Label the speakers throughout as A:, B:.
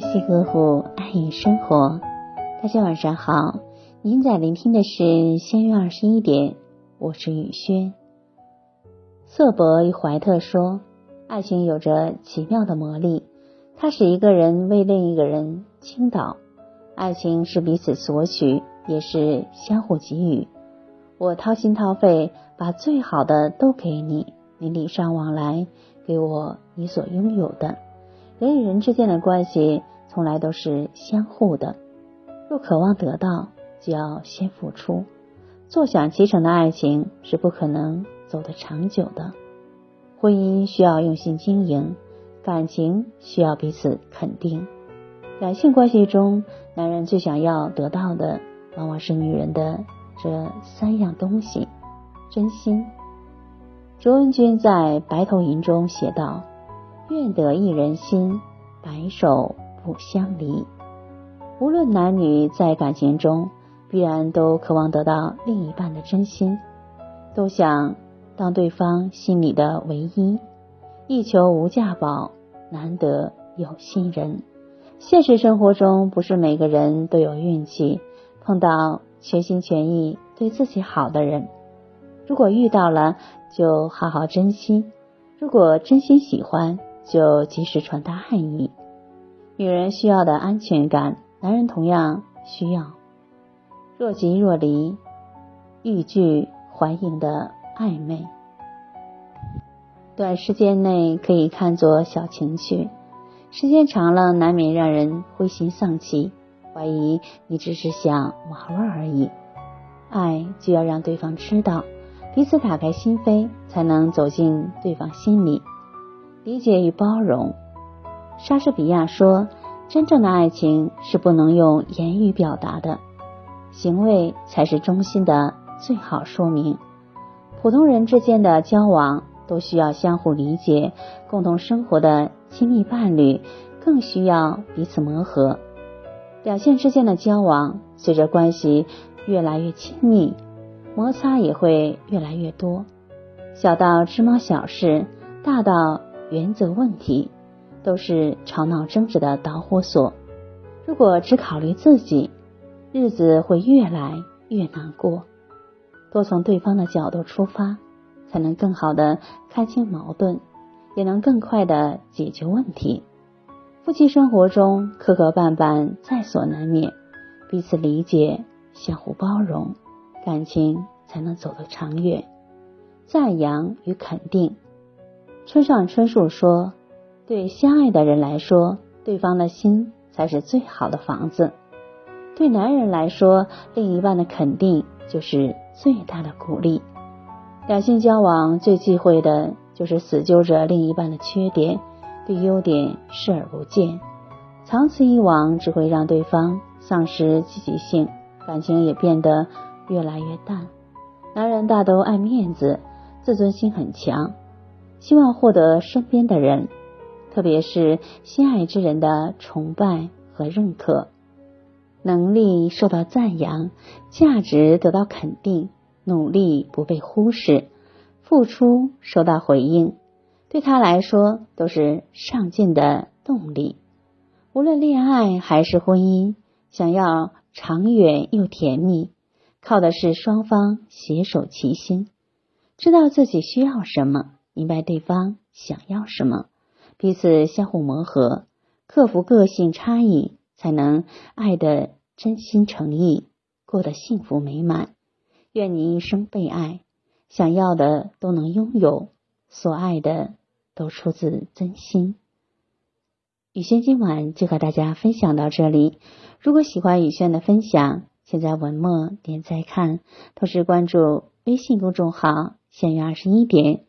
A: 系呵护，爱与生活。大家晚上好，您在聆听的是仙月二十一点，我是雨轩。瑟伯与怀特说，爱情有着奇妙的魔力，它使一个人为另一个人倾倒。爱情是彼此索取，也是相互给予。我掏心掏肺，把最好的都给你，你礼尚往来，给我你所拥有的。人与人之间的关系从来都是相互的，若渴望得到，就要先付出。坐享其成的爱情是不可能走得长久的。婚姻需要用心经营，感情需要彼此肯定。两性关系中，男人最想要得到的，往往是女人的这三样东西：真心。卓文君在《白头吟》中写道。愿得一人心，白首不相离。无论男女，在感情中必然都渴望得到另一半的真心，都想当对方心里的唯一。一求无价宝，难得有心人。现实生活中，不是每个人都有运气碰到全心全意对自己好的人。如果遇到了，就好好珍惜；如果真心喜欢，就及时传达爱意。女人需要的安全感，男人同样需要。若即若离，欲拒还迎的暧昧，短时间内可以看作小情趣，时间长了难免让人灰心丧气，怀疑你只是想玩玩而已。爱就要让对方知道，彼此打开心扉，才能走进对方心里。理解与包容。莎士比亚说：“真正的爱情是不能用言语表达的，行为才是忠心的最好说明。”普通人之间的交往都需要相互理解，共同生活的亲密伴侣更需要彼此磨合。两性之间的交往，随着关系越来越亲密，摩擦也会越来越多。小到芝麻小事，大到……原则问题都是吵闹争执的导火索。如果只考虑自己，日子会越来越难过。多从对方的角度出发，才能更好的看清矛盾，也能更快的解决问题。夫妻生活中磕磕绊绊在所难免，彼此理解，相互包容，感情才能走得长远。赞扬与肯定。村上春树说：“对相爱的人来说，对方的心才是最好的房子。对男人来说，另一半的肯定就是最大的鼓励。两性交往最忌讳的就是死揪着另一半的缺点，对优点视而不见。长此以往，只会让对方丧失积极性，感情也变得越来越淡。男人大都爱面子，自尊心很强。”希望获得身边的人，特别是心爱之人的崇拜和认可，能力受到赞扬，价值得到肯定，努力不被忽视，付出受到回应，对他来说都是上进的动力。无论恋爱还是婚姻，想要长远又甜蜜，靠的是双方携手齐心，知道自己需要什么。明白对方想要什么，彼此相互磨合，克服个性差异，才能爱的真心诚意，过得幸福美满。愿你一生被爱，想要的都能拥有，所爱的都出自真心。雨轩今晚就和大家分享到这里。如果喜欢雨轩的分享，请在文末点再看，同时关注微信公众号“相约二十一点”。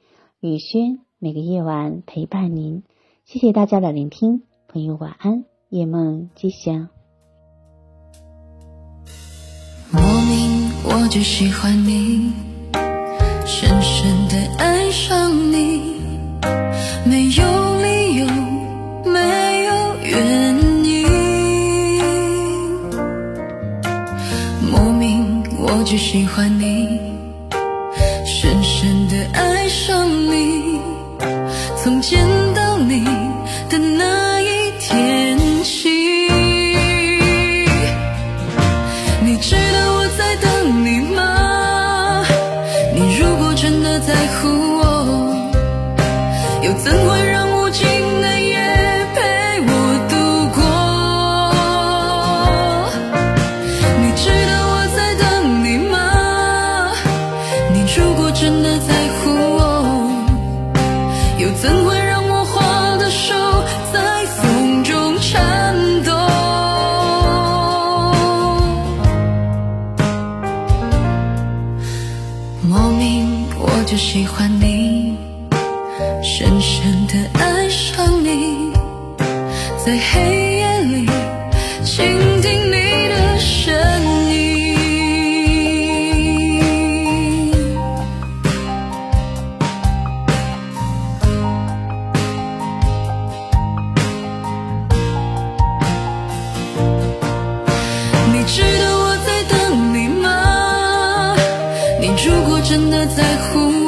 A: 雨轩每个夜晚陪伴您，谢谢大家的聆听，朋友晚安，夜梦吉祥。
B: 莫名我就喜欢你，深深的爱上你，没有理由，没有原因。莫名我就喜欢你，我就喜欢你，深深的爱上你，在黑夜真的在乎。